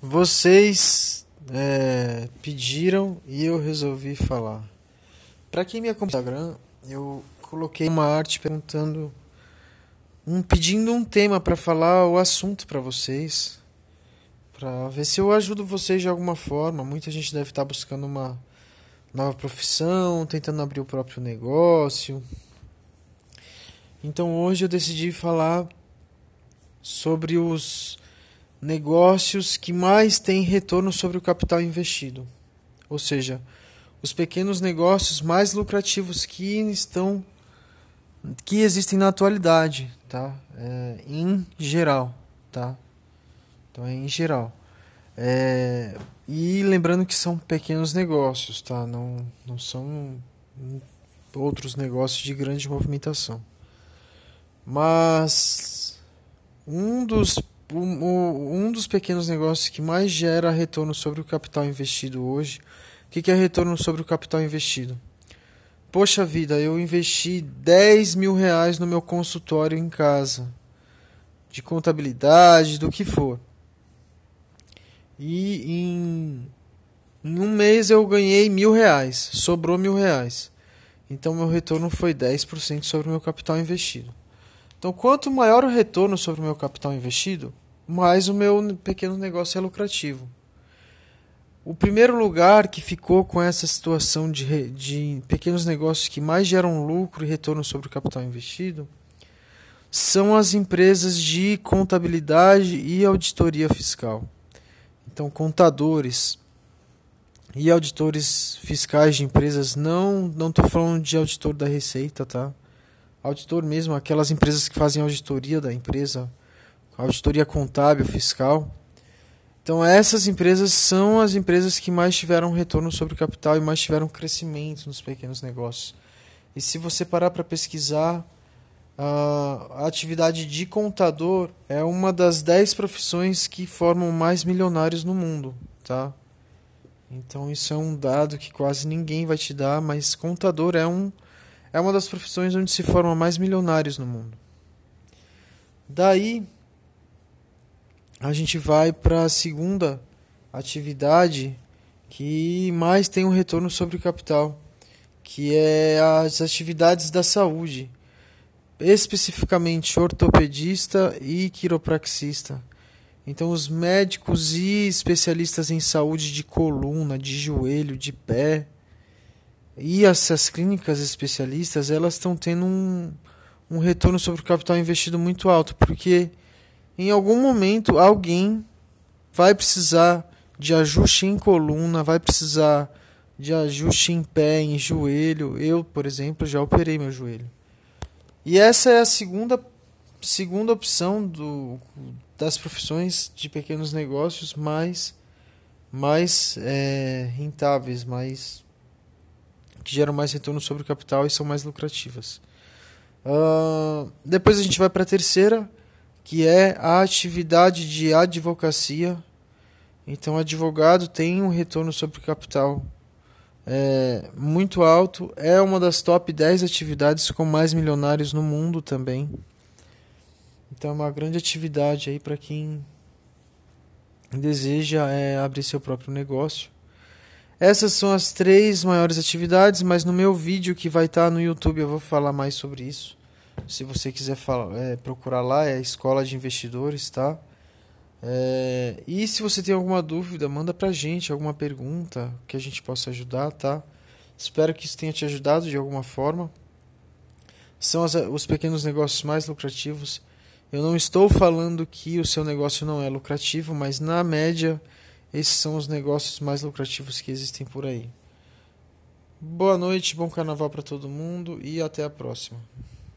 Vocês é, pediram e eu resolvi falar. Para quem me acompanha no Instagram, eu coloquei uma arte perguntando, um pedindo um tema para falar o assunto para vocês, para ver se eu ajudo vocês de alguma forma. Muita gente deve estar buscando uma nova profissão, tentando abrir o próprio negócio. Então hoje eu decidi falar sobre os negócios que mais têm retorno sobre o capital investido. Ou seja, os pequenos negócios mais lucrativos que estão que existem na atualidade, tá? É, em geral, tá? Então é em geral. É, e lembrando que são pequenos negócios, tá? Não, não são outros negócios de grande movimentação. Mas um dos um dos pequenos negócios que mais gera retorno sobre o capital investido hoje. O que é retorno sobre o capital investido? Poxa vida, eu investi 10 mil reais no meu consultório em casa, de contabilidade, do que for. E em, em um mês eu ganhei mil reais, sobrou mil reais. Então meu retorno foi 10% sobre o meu capital investido. Então, quanto maior o retorno sobre o meu capital investido, mais o meu pequeno negócio é lucrativo. O primeiro lugar que ficou com essa situação de, de pequenos negócios que mais geram lucro e retorno sobre o capital investido são as empresas de contabilidade e auditoria fiscal. Então, contadores e auditores fiscais de empresas, não não estou falando de auditor da Receita, tá? Auditor mesmo, aquelas empresas que fazem auditoria da empresa, auditoria contábil, fiscal. Então essas empresas são as empresas que mais tiveram retorno sobre o capital e mais tiveram crescimento nos pequenos negócios. E se você parar para pesquisar, a atividade de contador é uma das 10 profissões que formam mais milionários no mundo, tá? Então isso é um dado que quase ninguém vai te dar, mas contador é um é uma das profissões onde se formam mais milionários no mundo. Daí a gente vai para a segunda atividade que mais tem um retorno sobre o capital, que é as atividades da saúde, especificamente ortopedista e quiropraxista. Então, os médicos e especialistas em saúde de coluna, de joelho, de pé, e essas clínicas especialistas, elas estão tendo um, um retorno sobre o capital investido muito alto, porque em algum momento alguém vai precisar de ajuste em coluna, vai precisar de ajuste em pé, em joelho. Eu, por exemplo, já operei meu joelho. E essa é a segunda, segunda opção do, das profissões de pequenos negócios mais, mais é, rentáveis, mais que geram mais retorno sobre o capital e são mais lucrativas. Uh, depois a gente vai para a terceira, que é a atividade de advocacia. Então, advogado tem um retorno sobre o capital é, muito alto, é uma das top 10 atividades com mais milionários no mundo também. Então, é uma grande atividade aí para quem deseja é, abrir seu próprio negócio. Essas são as três maiores atividades, mas no meu vídeo que vai estar no YouTube eu vou falar mais sobre isso. Se você quiser falar, é, procurar lá, é a Escola de Investidores, tá? É, e se você tem alguma dúvida, manda pra gente alguma pergunta que a gente possa ajudar, tá? Espero que isso tenha te ajudado de alguma forma. São as, os pequenos negócios mais lucrativos. Eu não estou falando que o seu negócio não é lucrativo, mas na média esses são os negócios mais lucrativos que existem por aí. Boa noite, bom carnaval para todo mundo e até a próxima.